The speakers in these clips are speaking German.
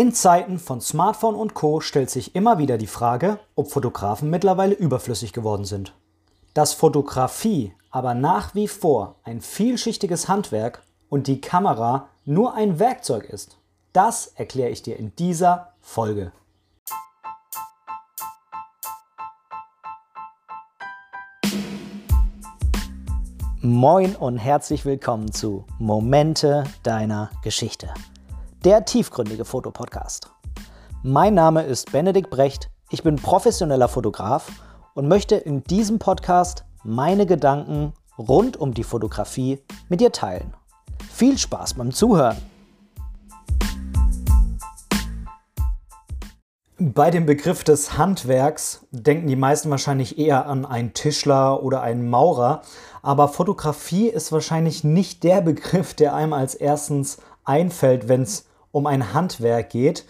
In Zeiten von Smartphone und Co stellt sich immer wieder die Frage, ob Fotografen mittlerweile überflüssig geworden sind. Dass Fotografie aber nach wie vor ein vielschichtiges Handwerk und die Kamera nur ein Werkzeug ist, das erkläre ich dir in dieser Folge. Moin und herzlich willkommen zu Momente deiner Geschichte der tiefgründige Fotopodcast. Mein Name ist Benedikt Brecht, ich bin professioneller Fotograf und möchte in diesem Podcast meine Gedanken rund um die Fotografie mit dir teilen. Viel Spaß beim Zuhören! Bei dem Begriff des Handwerks denken die meisten wahrscheinlich eher an einen Tischler oder einen Maurer, aber Fotografie ist wahrscheinlich nicht der Begriff, der einem als erstens einfällt, wenn es um ein Handwerk geht.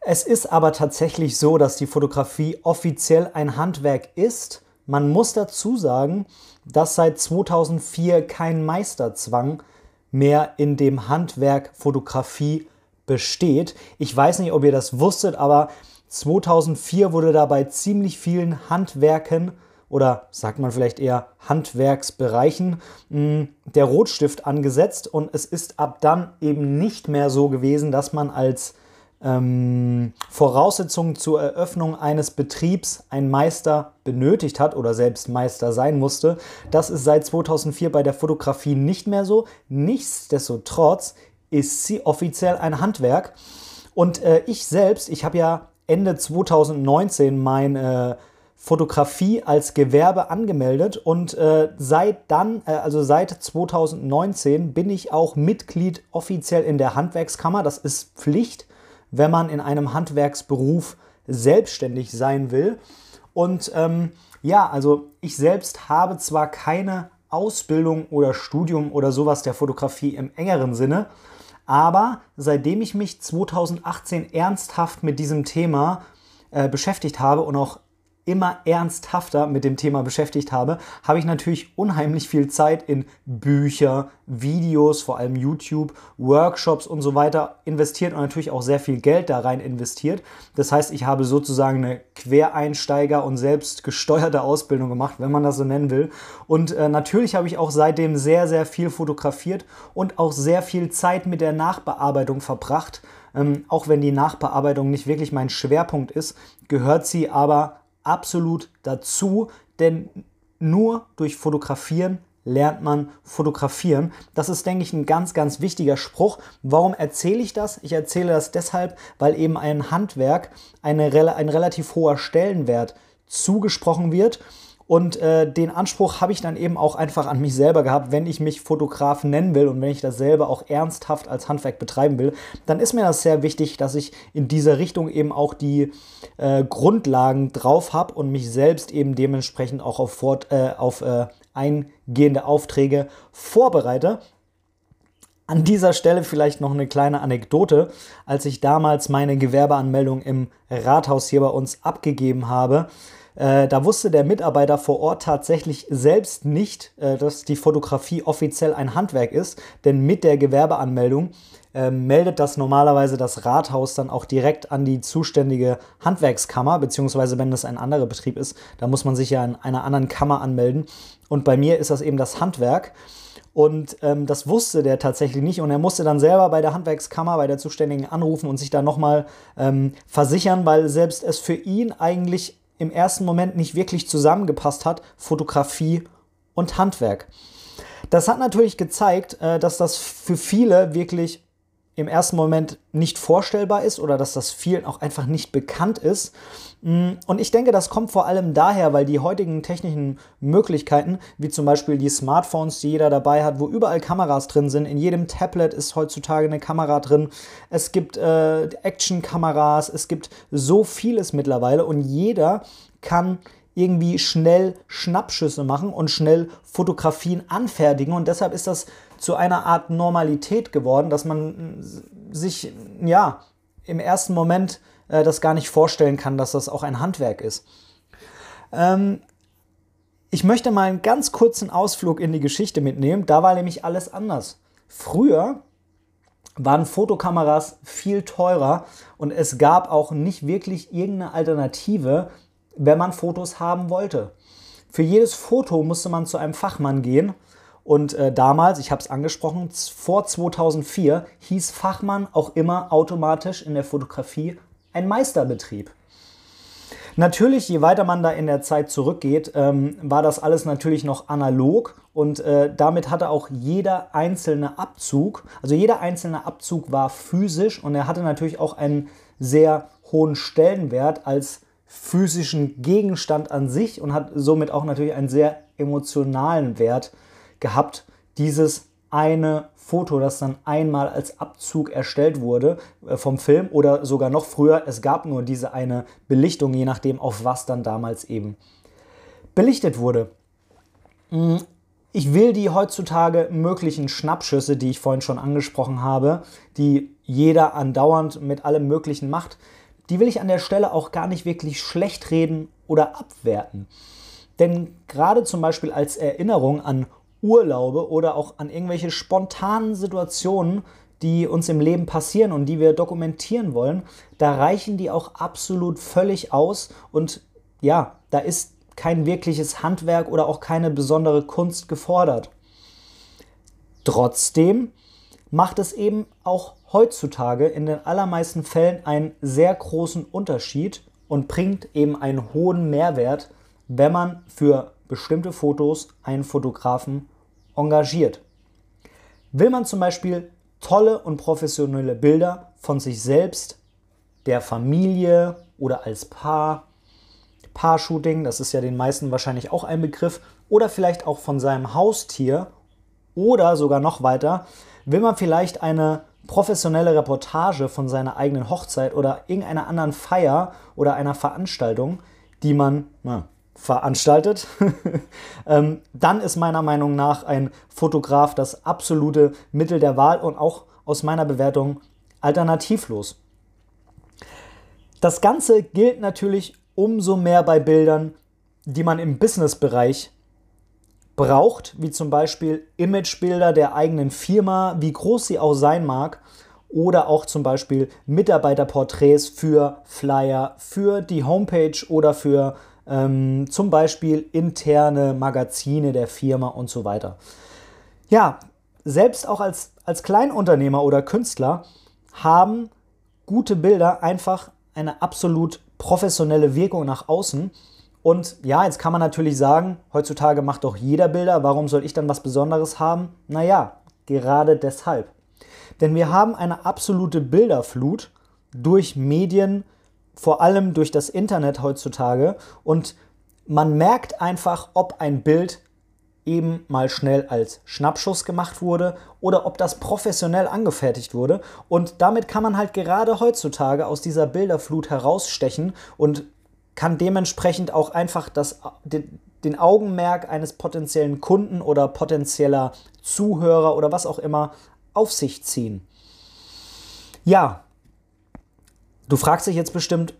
Es ist aber tatsächlich so, dass die Fotografie offiziell ein Handwerk ist. Man muss dazu sagen, dass seit 2004 kein Meisterzwang mehr in dem Handwerk Fotografie besteht. Ich weiß nicht, ob ihr das wusstet, aber 2004 wurde da bei ziemlich vielen Handwerken oder sagt man vielleicht eher Handwerksbereichen mm, der Rotstift angesetzt und es ist ab dann eben nicht mehr so gewesen, dass man als ähm, Voraussetzung zur Eröffnung eines Betriebs einen Meister benötigt hat oder selbst Meister sein musste. Das ist seit 2004 bei der Fotografie nicht mehr so. Nichtsdestotrotz ist sie offiziell ein Handwerk. Und äh, ich selbst, ich habe ja Ende 2019 mein äh, Fotografie als Gewerbe angemeldet und äh, seit dann, äh, also seit 2019, bin ich auch Mitglied offiziell in der Handwerkskammer. Das ist Pflicht, wenn man in einem Handwerksberuf selbstständig sein will. Und ähm, ja, also ich selbst habe zwar keine Ausbildung oder Studium oder sowas der Fotografie im engeren Sinne, aber seitdem ich mich 2018 ernsthaft mit diesem Thema äh, beschäftigt habe und auch immer ernsthafter mit dem Thema beschäftigt habe, habe ich natürlich unheimlich viel Zeit in Bücher, Videos, vor allem YouTube, Workshops und so weiter investiert und natürlich auch sehr viel Geld da rein investiert. Das heißt, ich habe sozusagen eine Quereinsteiger und selbst gesteuerte Ausbildung gemacht, wenn man das so nennen will. Und äh, natürlich habe ich auch seitdem sehr, sehr viel fotografiert und auch sehr viel Zeit mit der Nachbearbeitung verbracht. Ähm, auch wenn die Nachbearbeitung nicht wirklich mein Schwerpunkt ist, gehört sie aber absolut dazu, denn nur durch Fotografieren lernt man fotografieren. Das ist, denke ich, ein ganz, ganz wichtiger Spruch. Warum erzähle ich das? Ich erzähle das deshalb, weil eben ein Handwerk eine, ein relativ hoher Stellenwert zugesprochen wird und äh, den Anspruch habe ich dann eben auch einfach an mich selber gehabt, wenn ich mich Fotograf nennen will und wenn ich das selber auch ernsthaft als Handwerk betreiben will, dann ist mir das sehr wichtig, dass ich in dieser Richtung eben auch die äh, Grundlagen drauf habe und mich selbst eben dementsprechend auch auf, fort, äh, auf äh, eingehende Aufträge vorbereite. An dieser Stelle vielleicht noch eine kleine Anekdote. Als ich damals meine Gewerbeanmeldung im Rathaus hier bei uns abgegeben habe, äh, da wusste der Mitarbeiter vor Ort tatsächlich selbst nicht, äh, dass die Fotografie offiziell ein Handwerk ist, denn mit der Gewerbeanmeldung äh, meldet das normalerweise das Rathaus dann auch direkt an die zuständige Handwerkskammer, beziehungsweise wenn das ein anderer Betrieb ist, da muss man sich ja in einer anderen Kammer anmelden. Und bei mir ist das eben das Handwerk. Und ähm, das wusste der tatsächlich nicht. Und er musste dann selber bei der Handwerkskammer, bei der Zuständigen anrufen und sich da nochmal ähm, versichern, weil selbst es für ihn eigentlich im ersten Moment nicht wirklich zusammengepasst hat, Fotografie und Handwerk. Das hat natürlich gezeigt, äh, dass das für viele wirklich im ersten Moment nicht vorstellbar ist oder dass das vielen auch einfach nicht bekannt ist. Mm, und ich denke, das kommt vor allem daher, weil die heutigen technischen Möglichkeiten, wie zum Beispiel die Smartphones, die jeder dabei hat, wo überall Kameras drin sind, in jedem Tablet ist heutzutage eine Kamera drin, es gibt äh, Action-Kameras, es gibt so vieles mittlerweile und jeder kann irgendwie schnell Schnappschüsse machen und schnell Fotografien anfertigen. Und deshalb ist das zu einer Art Normalität geworden, dass man sich ja im ersten Moment äh, das gar nicht vorstellen kann, dass das auch ein Handwerk ist. Ähm, ich möchte mal einen ganz kurzen Ausflug in die Geschichte mitnehmen. Da war nämlich alles anders. Früher waren Fotokameras viel teurer und es gab auch nicht wirklich irgendeine Alternative, wenn man Fotos haben wollte. Für jedes Foto musste man zu einem Fachmann gehen und äh, damals, ich habe es angesprochen, vor 2004 hieß Fachmann auch immer automatisch in der Fotografie ein Meisterbetrieb. Natürlich, je weiter man da in der Zeit zurückgeht, ähm, war das alles natürlich noch analog und äh, damit hatte auch jeder einzelne Abzug, also jeder einzelne Abzug war physisch und er hatte natürlich auch einen sehr hohen Stellenwert als physischen Gegenstand an sich und hat somit auch natürlich einen sehr emotionalen Wert gehabt, dieses eine Foto, das dann einmal als Abzug erstellt wurde äh, vom Film oder sogar noch früher. Es gab nur diese eine Belichtung, je nachdem, auf was dann damals eben belichtet wurde. Hm, ich will die heutzutage möglichen Schnappschüsse, die ich vorhin schon angesprochen habe, die jeder andauernd mit allem Möglichen macht, die will ich an der Stelle auch gar nicht wirklich schlecht reden oder abwerten. Denn gerade zum Beispiel als Erinnerung an Urlaube oder auch an irgendwelche spontanen Situationen, die uns im Leben passieren und die wir dokumentieren wollen, da reichen die auch absolut völlig aus und ja, da ist kein wirkliches Handwerk oder auch keine besondere Kunst gefordert. Trotzdem macht es eben auch heutzutage in den allermeisten Fällen einen sehr großen Unterschied und bringt eben einen hohen Mehrwert, wenn man für bestimmte Fotos einen Fotografen engagiert. Will man zum Beispiel tolle und professionelle Bilder von sich selbst, der Familie oder als Paar, Paar-Shooting, das ist ja den meisten wahrscheinlich auch ein Begriff, oder vielleicht auch von seinem Haustier oder sogar noch weiter, will man vielleicht eine professionelle Reportage von seiner eigenen Hochzeit oder irgendeiner anderen Feier oder einer Veranstaltung, die man na, veranstaltet, ähm, dann ist meiner Meinung nach ein Fotograf das absolute Mittel der Wahl und auch aus meiner Bewertung alternativlos. Das Ganze gilt natürlich umso mehr bei Bildern, die man im Businessbereich braucht, wie zum Beispiel Imagebilder der eigenen Firma, wie groß sie auch sein mag, oder auch zum Beispiel Mitarbeiterporträts für Flyer, für die Homepage oder für ähm, zum Beispiel interne Magazine der Firma und so weiter. Ja, selbst auch als, als Kleinunternehmer oder Künstler haben gute Bilder einfach eine absolut professionelle Wirkung nach außen. Und ja, jetzt kann man natürlich sagen, heutzutage macht doch jeder Bilder, warum soll ich dann was Besonderes haben? Naja, gerade deshalb. Denn wir haben eine absolute Bilderflut durch Medien, vor allem durch das Internet heutzutage. Und man merkt einfach, ob ein Bild eben mal schnell als Schnappschuss gemacht wurde oder ob das professionell angefertigt wurde. Und damit kann man halt gerade heutzutage aus dieser Bilderflut herausstechen und kann dementsprechend auch einfach das, den, den Augenmerk eines potenziellen Kunden oder potenzieller Zuhörer oder was auch immer auf sich ziehen. Ja, Du fragst dich jetzt bestimmt,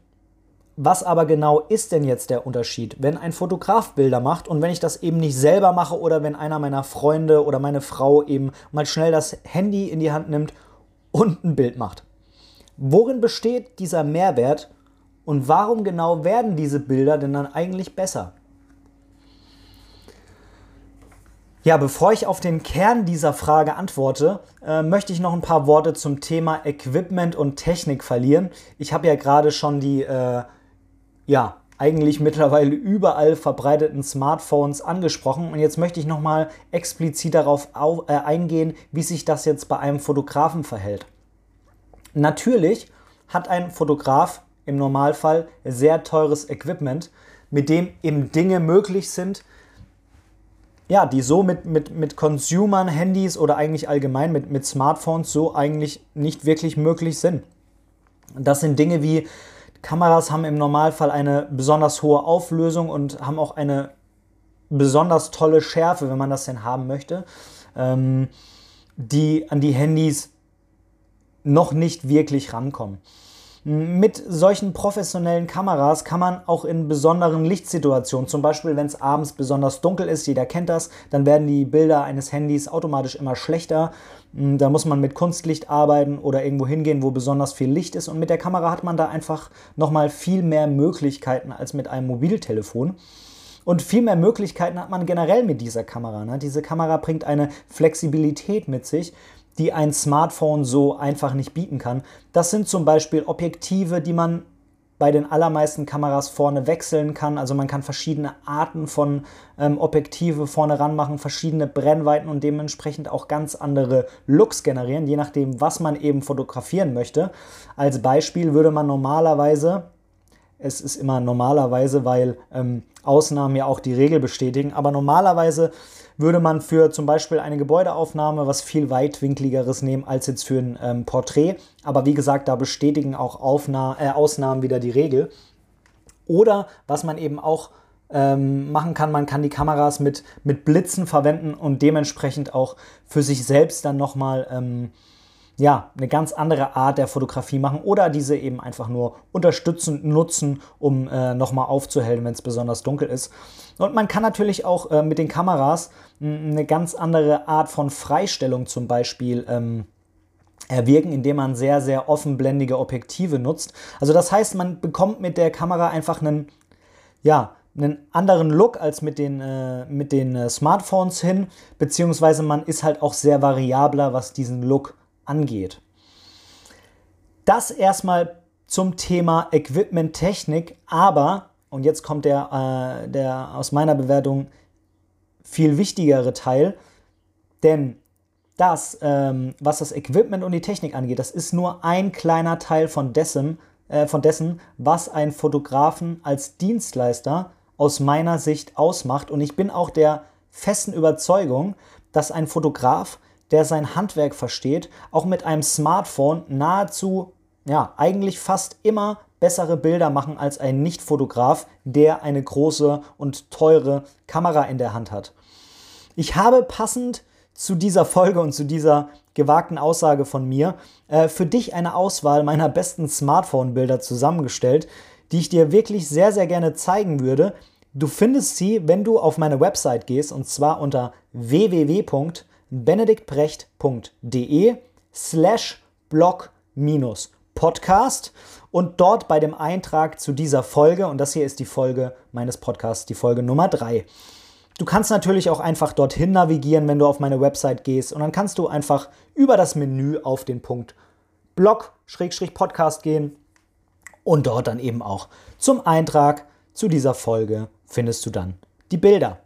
was aber genau ist denn jetzt der Unterschied, wenn ein Fotograf Bilder macht und wenn ich das eben nicht selber mache oder wenn einer meiner Freunde oder meine Frau eben mal schnell das Handy in die Hand nimmt und ein Bild macht? Worin besteht dieser Mehrwert und warum genau werden diese Bilder denn dann eigentlich besser? Ja, bevor ich auf den Kern dieser Frage antworte, äh, möchte ich noch ein paar Worte zum Thema Equipment und Technik verlieren. Ich habe ja gerade schon die, äh, ja, eigentlich mittlerweile überall verbreiteten Smartphones angesprochen und jetzt möchte ich nochmal explizit darauf auf, äh, eingehen, wie sich das jetzt bei einem Fotografen verhält. Natürlich hat ein Fotograf im Normalfall sehr teures Equipment, mit dem eben Dinge möglich sind, ja, die so mit, mit, mit Consumern, Handys oder eigentlich allgemein mit, mit Smartphones so eigentlich nicht wirklich möglich sind. Das sind Dinge wie Kameras haben im Normalfall eine besonders hohe Auflösung und haben auch eine besonders tolle Schärfe, wenn man das denn haben möchte, ähm, die an die Handys noch nicht wirklich rankommen. Mit solchen professionellen Kameras kann man auch in besonderen Lichtsituationen, zum Beispiel wenn es abends besonders dunkel ist, jeder kennt das, dann werden die Bilder eines Handys automatisch immer schlechter. Hm, da muss man mit Kunstlicht arbeiten oder irgendwo hingehen, wo besonders viel Licht ist. Und mit der Kamera hat man da einfach nochmal viel mehr Möglichkeiten als mit einem Mobiltelefon. Und viel mehr Möglichkeiten hat man generell mit dieser Kamera. Ne? Diese Kamera bringt eine Flexibilität mit sich, die ein Smartphone so einfach nicht bieten kann. Das sind zum Beispiel Objektive, die man bei den allermeisten Kameras vorne wechseln kann. Also man kann verschiedene Arten von ähm, Objektive vorne ranmachen, verschiedene Brennweiten und dementsprechend auch ganz andere Looks generieren, je nachdem, was man eben fotografieren möchte. Als Beispiel würde man normalerweise, es ist immer normalerweise, weil ähm, Ausnahmen ja auch die Regel bestätigen, aber normalerweise würde man für zum Beispiel eine Gebäudeaufnahme was viel weitwinkligeres nehmen als jetzt für ein ähm, Porträt. Aber wie gesagt, da bestätigen auch Aufna äh, Ausnahmen wieder die Regel. Oder was man eben auch ähm, machen kann, man kann die Kameras mit, mit Blitzen verwenden und dementsprechend auch für sich selbst dann nochmal ähm, ja, eine ganz andere Art der Fotografie machen oder diese eben einfach nur unterstützend nutzen, um äh, nochmal aufzuhellen, wenn es besonders dunkel ist. Und man kann natürlich auch äh, mit den Kameras eine ganz andere Art von Freistellung zum Beispiel ähm, erwirken, indem man sehr, sehr offenblendige Objektive nutzt. Also das heißt, man bekommt mit der Kamera einfach einen, ja, einen anderen Look als mit den, äh, mit den äh, Smartphones hin, beziehungsweise man ist halt auch sehr variabler, was diesen Look angeht. Das erstmal zum Thema Equipment-Technik, aber, und jetzt kommt der, äh, der aus meiner Bewertung viel wichtigere Teil, denn das, ähm, was das Equipment und die Technik angeht, das ist nur ein kleiner Teil von dessen, äh, von dessen, was ein Fotografen als Dienstleister aus meiner Sicht ausmacht. Und ich bin auch der festen Überzeugung, dass ein Fotograf der sein Handwerk versteht, auch mit einem Smartphone nahezu, ja, eigentlich fast immer bessere Bilder machen als ein Nicht-Fotograf, der eine große und teure Kamera in der Hand hat. Ich habe passend zu dieser Folge und zu dieser gewagten Aussage von mir äh, für dich eine Auswahl meiner besten Smartphone-Bilder zusammengestellt, die ich dir wirklich sehr, sehr gerne zeigen würde. Du findest sie, wenn du auf meine Website gehst, und zwar unter www benediktbrecht.de slash blog minus Podcast und dort bei dem Eintrag zu dieser Folge, und das hier ist die Folge meines Podcasts, die Folge Nummer 3. Du kannst natürlich auch einfach dorthin navigieren, wenn du auf meine Website gehst und dann kannst du einfach über das Menü auf den Punkt Blog-Podcast gehen und dort dann eben auch zum Eintrag zu dieser Folge findest du dann die Bilder.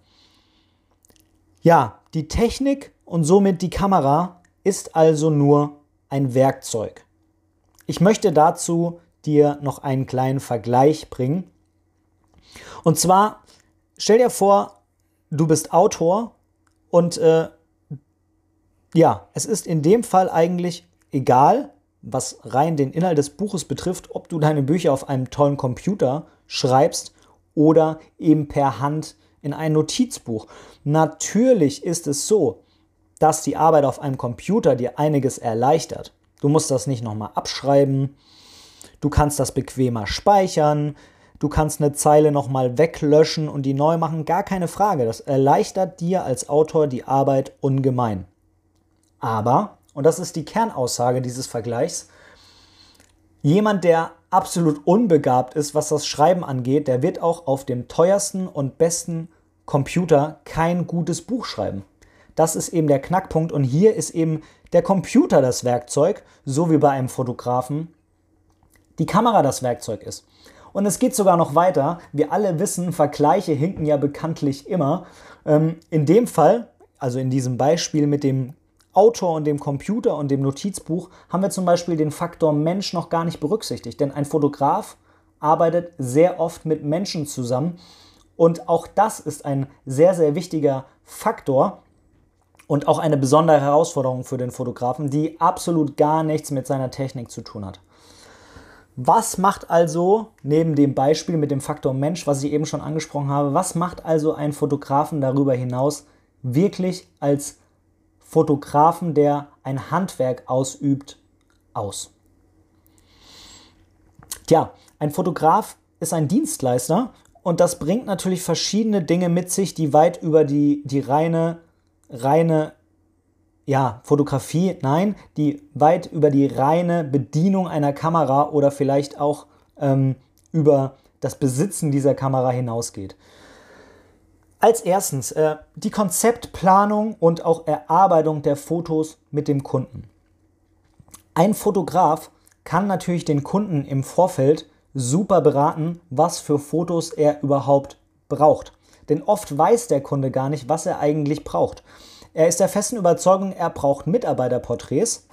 Ja, die Technik und somit die Kamera ist also nur ein Werkzeug. Ich möchte dazu dir noch einen kleinen Vergleich bringen. Und zwar, stell dir vor, du bist Autor und äh, ja, es ist in dem Fall eigentlich egal, was rein den Inhalt des Buches betrifft, ob du deine Bücher auf einem tollen Computer schreibst oder eben per Hand in ein Notizbuch. Natürlich ist es so, dass die Arbeit auf einem Computer dir einiges erleichtert. Du musst das nicht nochmal abschreiben, du kannst das bequemer speichern, du kannst eine Zeile nochmal weglöschen und die neu machen, gar keine Frage. Das erleichtert dir als Autor die Arbeit ungemein. Aber, und das ist die Kernaussage dieses Vergleichs, jemand, der absolut unbegabt ist, was das Schreiben angeht, der wird auch auf dem teuersten und besten Computer kein gutes Buch schreiben. Das ist eben der Knackpunkt und hier ist eben der Computer das Werkzeug, so wie bei einem Fotografen die Kamera das Werkzeug ist. Und es geht sogar noch weiter. Wir alle wissen, Vergleiche hinken ja bekanntlich immer. Ähm, in dem Fall, also in diesem Beispiel mit dem Autor und dem Computer und dem Notizbuch, haben wir zum Beispiel den Faktor Mensch noch gar nicht berücksichtigt. Denn ein Fotograf arbeitet sehr oft mit Menschen zusammen. Und auch das ist ein sehr, sehr wichtiger Faktor, und auch eine besondere Herausforderung für den Fotografen, die absolut gar nichts mit seiner Technik zu tun hat. Was macht also, neben dem Beispiel mit dem Faktor Mensch, was ich eben schon angesprochen habe, was macht also ein Fotografen darüber hinaus wirklich als Fotografen, der ein Handwerk ausübt, aus? Tja, ein Fotograf ist ein Dienstleister und das bringt natürlich verschiedene Dinge mit sich, die weit über die, die reine, reine ja, Fotografie, nein, die weit über die reine Bedienung einer Kamera oder vielleicht auch ähm, über das Besitzen dieser Kamera hinausgeht. Als erstens äh, die Konzeptplanung und auch Erarbeitung der Fotos mit dem Kunden. Ein Fotograf kann natürlich den Kunden im Vorfeld super beraten, was für Fotos er überhaupt braucht. Denn oft weiß der Kunde gar nicht, was er eigentlich braucht. Er ist der festen Überzeugung, er braucht Mitarbeiterporträts,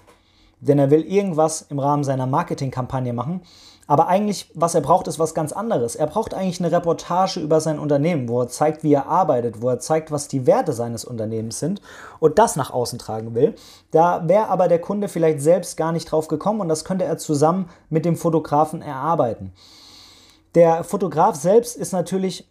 denn er will irgendwas im Rahmen seiner Marketingkampagne machen. Aber eigentlich, was er braucht, ist was ganz anderes. Er braucht eigentlich eine Reportage über sein Unternehmen, wo er zeigt, wie er arbeitet, wo er zeigt, was die Werte seines Unternehmens sind und das nach außen tragen will. Da wäre aber der Kunde vielleicht selbst gar nicht drauf gekommen und das könnte er zusammen mit dem Fotografen erarbeiten. Der Fotograf selbst ist natürlich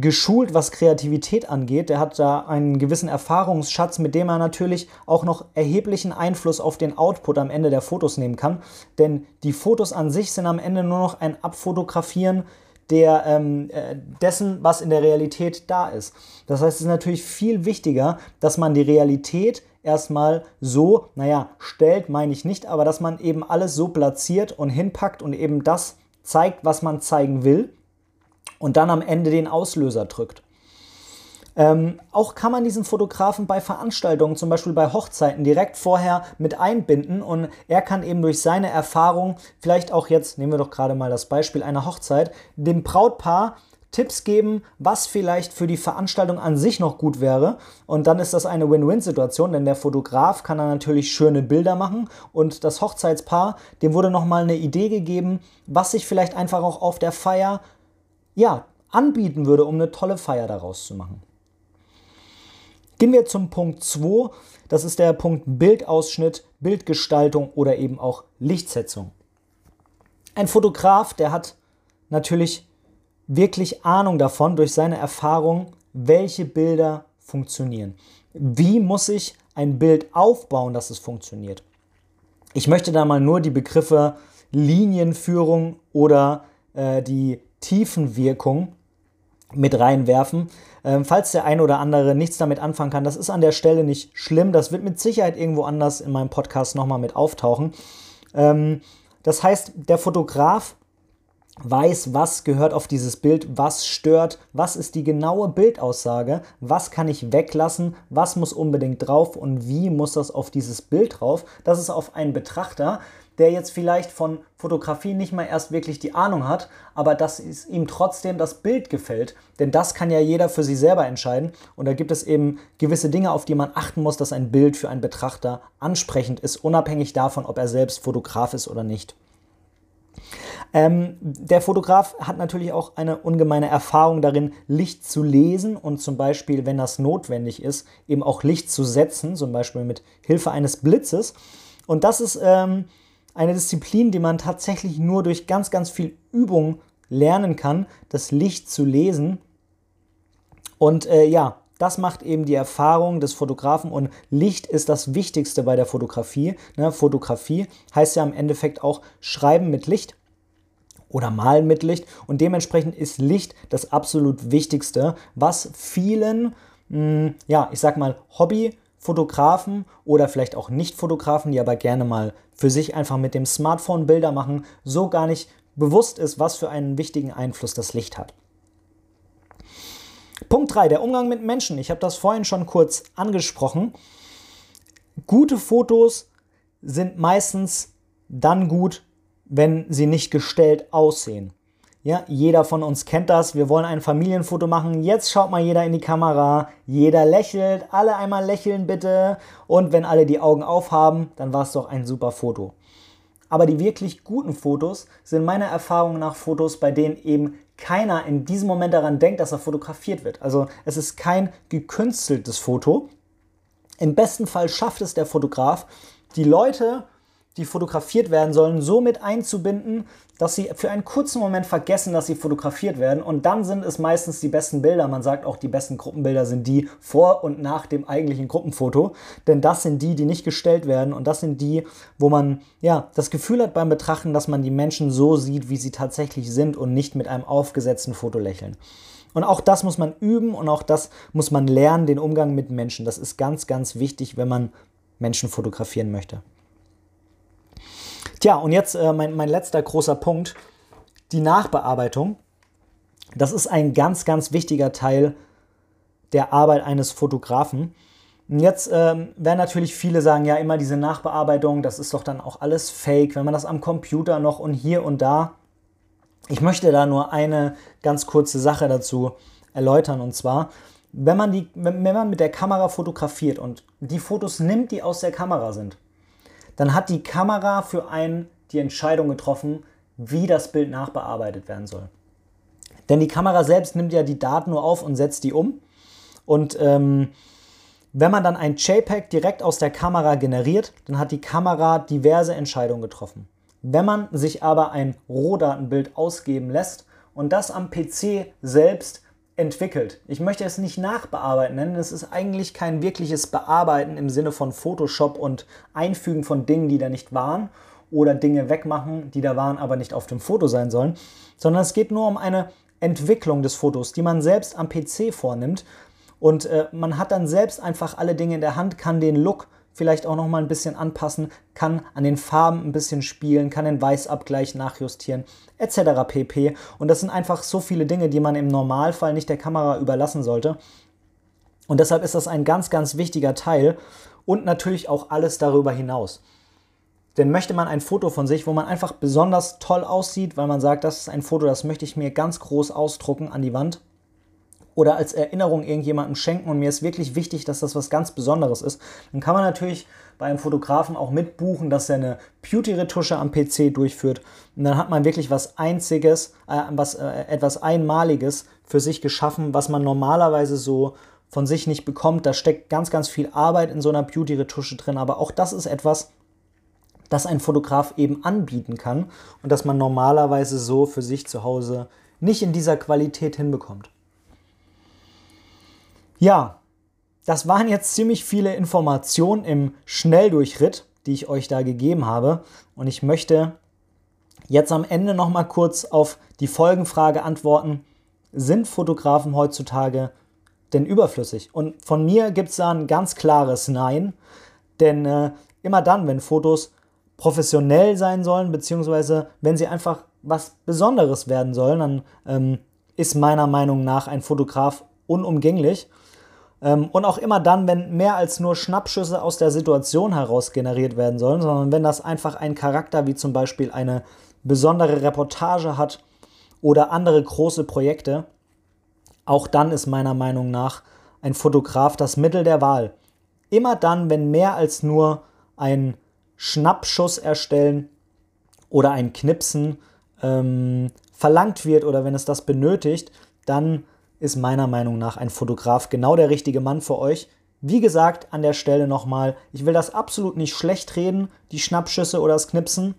geschult, was Kreativität angeht. Der hat da einen gewissen Erfahrungsschatz, mit dem er natürlich auch noch erheblichen Einfluss auf den Output am Ende der Fotos nehmen kann. Denn die Fotos an sich sind am Ende nur noch ein Abfotografieren der, ähm, äh, dessen, was in der Realität da ist. Das heißt, es ist natürlich viel wichtiger, dass man die Realität erstmal so, naja, stellt, meine ich nicht, aber dass man eben alles so platziert und hinpackt und eben das zeigt, was man zeigen will und dann am Ende den Auslöser drückt. Ähm, auch kann man diesen Fotografen bei Veranstaltungen, zum Beispiel bei Hochzeiten, direkt vorher mit einbinden und er kann eben durch seine Erfahrung, vielleicht auch jetzt, nehmen wir doch gerade mal das Beispiel einer Hochzeit, dem Brautpaar Tipps geben, was vielleicht für die Veranstaltung an sich noch gut wäre. Und dann ist das eine Win-Win-Situation, denn der Fotograf kann dann natürlich schöne Bilder machen und das Hochzeitspaar, dem wurde nochmal eine Idee gegeben, was sich vielleicht einfach auch auf der Feier ja, anbieten würde, um eine tolle Feier daraus zu machen. Gehen wir zum Punkt 2. Das ist der Punkt Bildausschnitt, Bildgestaltung oder eben auch Lichtsetzung. Ein Fotograf, der hat natürlich wirklich Ahnung davon durch seine Erfahrung, welche Bilder funktionieren. Wie muss ich ein Bild aufbauen, dass es funktioniert? Ich möchte da mal nur die Begriffe Linienführung oder äh, die Tiefenwirkung mit reinwerfen. Ähm, falls der eine oder andere nichts damit anfangen kann, das ist an der Stelle nicht schlimm. Das wird mit Sicherheit irgendwo anders in meinem Podcast nochmal mit auftauchen. Ähm, das heißt, der Fotograf weiß, was gehört auf dieses Bild, was stört, was ist die genaue Bildaussage, was kann ich weglassen, was muss unbedingt drauf und wie muss das auf dieses Bild drauf. Das ist auf einen Betrachter der jetzt vielleicht von Fotografie nicht mal erst wirklich die Ahnung hat, aber dass es ihm trotzdem das Bild gefällt. Denn das kann ja jeder für sich selber entscheiden. Und da gibt es eben gewisse Dinge, auf die man achten muss, dass ein Bild für einen Betrachter ansprechend ist, unabhängig davon, ob er selbst Fotograf ist oder nicht. Ähm, der Fotograf hat natürlich auch eine ungemeine Erfahrung darin, Licht zu lesen und zum Beispiel, wenn das notwendig ist, eben auch Licht zu setzen, zum Beispiel mit Hilfe eines Blitzes. Und das ist ähm, eine Disziplin, die man tatsächlich nur durch ganz, ganz viel Übung lernen kann, das Licht zu lesen. Und äh, ja, das macht eben die Erfahrung des Fotografen und Licht ist das Wichtigste bei der Fotografie. Ne? Fotografie heißt ja im Endeffekt auch Schreiben mit Licht oder Malen mit Licht und dementsprechend ist Licht das absolut Wichtigste, was vielen, mh, hm, ja, ich sag mal, Hobby- Fotografen oder vielleicht auch Nicht-Fotografen, die aber gerne mal für sich einfach mit dem Smartphone Bilder machen, so gar nicht bewusst ist, was für einen wichtigen Einfluss das Licht hat. Punkt 3, der Umgang mit Menschen. Ich habe das vorhin schon kurz angesprochen. Gute Fotos sind meistens dann gut, wenn sie nicht gestellt aussehen. Ja, jeder von uns kennt das. Wir wollen ein Familienfoto machen. Jetzt schaut mal jeder in die Kamera. Jeder lächelt. Alle einmal lächeln bitte. Und wenn alle die Augen aufhaben, dann war es doch ein super Foto. Aber die wirklich guten Fotos sind meiner Erfahrung nach Fotos, bei denen eben keiner in diesem Moment daran denkt, dass er fotografiert wird. Also es ist kein gekünsteltes Foto. Im besten Fall schafft es der Fotograf, die Leute die fotografiert werden sollen, so mit einzubinden, dass sie für einen kurzen Moment vergessen, dass sie fotografiert werden. Und dann sind es meistens die besten Bilder. Man sagt auch, die besten Gruppenbilder sind die vor und nach dem eigentlichen Gruppenfoto. Denn das sind die, die nicht gestellt werden. Und das sind die, wo man ja das Gefühl hat beim Betrachten, dass man die Menschen so sieht, wie sie tatsächlich sind und nicht mit einem aufgesetzten Foto lächeln. Und auch das muss man üben und auch das muss man lernen, den Umgang mit Menschen. Das ist ganz, ganz wichtig, wenn man Menschen fotografieren möchte. Tja, und jetzt äh, mein, mein letzter großer Punkt, die Nachbearbeitung. Das ist ein ganz, ganz wichtiger Teil der Arbeit eines Fotografen. Und jetzt ähm, werden natürlich viele sagen, ja, immer diese Nachbearbeitung, das ist doch dann auch alles fake, wenn man das am Computer noch und hier und da. Ich möchte da nur eine ganz kurze Sache dazu erläutern und zwar, wenn man, die, wenn man mit der Kamera fotografiert und die Fotos nimmt, die aus der Kamera sind, dann hat die Kamera für einen die Entscheidung getroffen, wie das Bild nachbearbeitet werden soll. Denn die Kamera selbst nimmt ja die Daten nur auf und setzt die um. Und ähm, wenn man dann ein JPEG direkt aus der Kamera generiert, dann hat die Kamera diverse Entscheidungen getroffen. Wenn man sich aber ein Rohdatenbild ausgeben lässt und das am PC selbst entwickelt. Ich möchte es nicht nachbearbeiten nennen, es ist eigentlich kein wirkliches Bearbeiten im Sinne von Photoshop und Einfügen von Dingen, die da nicht waren oder Dinge wegmachen, die da waren, aber nicht auf dem Foto sein sollen, sondern es geht nur um eine Entwicklung des Fotos, die man selbst am PC vornimmt und äh, man hat dann selbst einfach alle Dinge in der Hand, kann den Look vielleicht auch noch mal ein bisschen anpassen, kann an den Farben ein bisschen spielen, kann den Weißabgleich nachjustieren, etc. pp. Und das sind einfach so viele Dinge, die man im Normalfall nicht der Kamera überlassen sollte. Und deshalb ist das ein ganz, ganz wichtiger Teil und natürlich auch alles darüber hinaus. Denn möchte man ein Foto von sich, wo man einfach besonders toll aussieht, weil man sagt, das ist ein Foto, das möchte ich mir ganz groß ausdrucken an die Wand, oder als Erinnerung irgendjemandem schenken und mir ist wirklich wichtig, dass das was ganz Besonderes ist, dann kann man natürlich bei einem Fotografen auch mitbuchen, dass er eine Beauty-Retusche am PC durchführt. Und dann hat man wirklich was Einziges, äh, was, äh, etwas Einmaliges für sich geschaffen, was man normalerweise so von sich nicht bekommt. Da steckt ganz, ganz viel Arbeit in so einer Beauty-Retusche drin, aber auch das ist etwas, das ein Fotograf eben anbieten kann und das man normalerweise so für sich zu Hause nicht in dieser Qualität hinbekommt. Ja, das waren jetzt ziemlich viele Informationen im Schnelldurchritt, die ich euch da gegeben habe. Und ich möchte jetzt am Ende noch mal kurz auf die Folgenfrage antworten. Sind Fotografen heutzutage denn überflüssig? Und von mir gibt es da ein ganz klares Nein. Denn äh, immer dann, wenn Fotos professionell sein sollen, beziehungsweise wenn sie einfach was Besonderes werden sollen, dann ähm, ist meiner Meinung nach ein Fotograf unumgänglich. Ähm, und auch immer dann, wenn mehr als nur Schnappschüsse aus der Situation heraus generiert werden sollen, sondern wenn das einfach einen Charakter wie zum Beispiel eine besondere Reportage hat oder andere große Projekte, auch dann ist meiner Meinung nach ein Fotograf das Mittel der Wahl. Immer dann, wenn mehr als nur ein Schnappschuss erstellen oder ein Knipsen ähm, verlangt wird oder wenn es das benötigt, dann ist meiner Meinung nach ein Fotograf genau der richtige Mann für euch. Wie gesagt, an der Stelle nochmal, ich will das absolut nicht schlecht reden, die Schnappschüsse oder das Knipsen.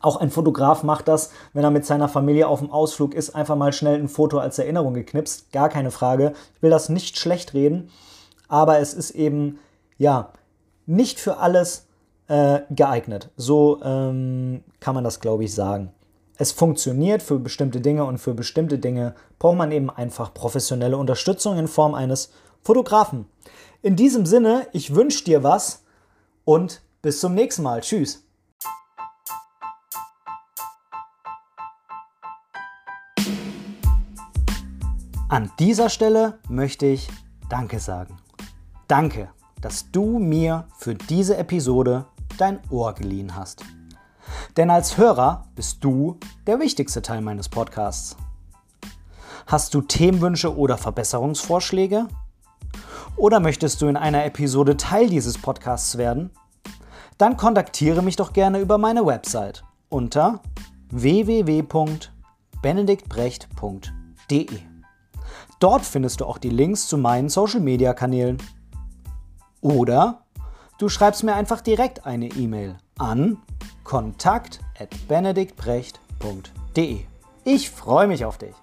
Auch ein Fotograf macht das, wenn er mit seiner Familie auf dem Ausflug ist, einfach mal schnell ein Foto als Erinnerung geknipst. Gar keine Frage. Ich will das nicht schlecht reden, aber es ist eben, ja, nicht für alles äh, geeignet. So ähm, kann man das, glaube ich, sagen es funktioniert für bestimmte Dinge und für bestimmte Dinge braucht man eben einfach professionelle Unterstützung in Form eines Fotografen. In diesem Sinne, ich wünsche dir was und bis zum nächsten Mal. Tschüss. An dieser Stelle möchte ich Danke sagen. Danke, dass du mir für diese Episode dein Ohr geliehen hast. Denn als Hörer bist du der wichtigste Teil meines Podcasts. Hast du Themenwünsche oder Verbesserungsvorschläge? Oder möchtest du in einer Episode Teil dieses Podcasts werden? Dann kontaktiere mich doch gerne über meine Website unter www.benediktbrecht.de. Dort findest du auch die Links zu meinen Social-Media-Kanälen. Oder Du schreibst mir einfach direkt eine E-Mail an kontakt@benediktbrecht.de. Ich freue mich auf dich.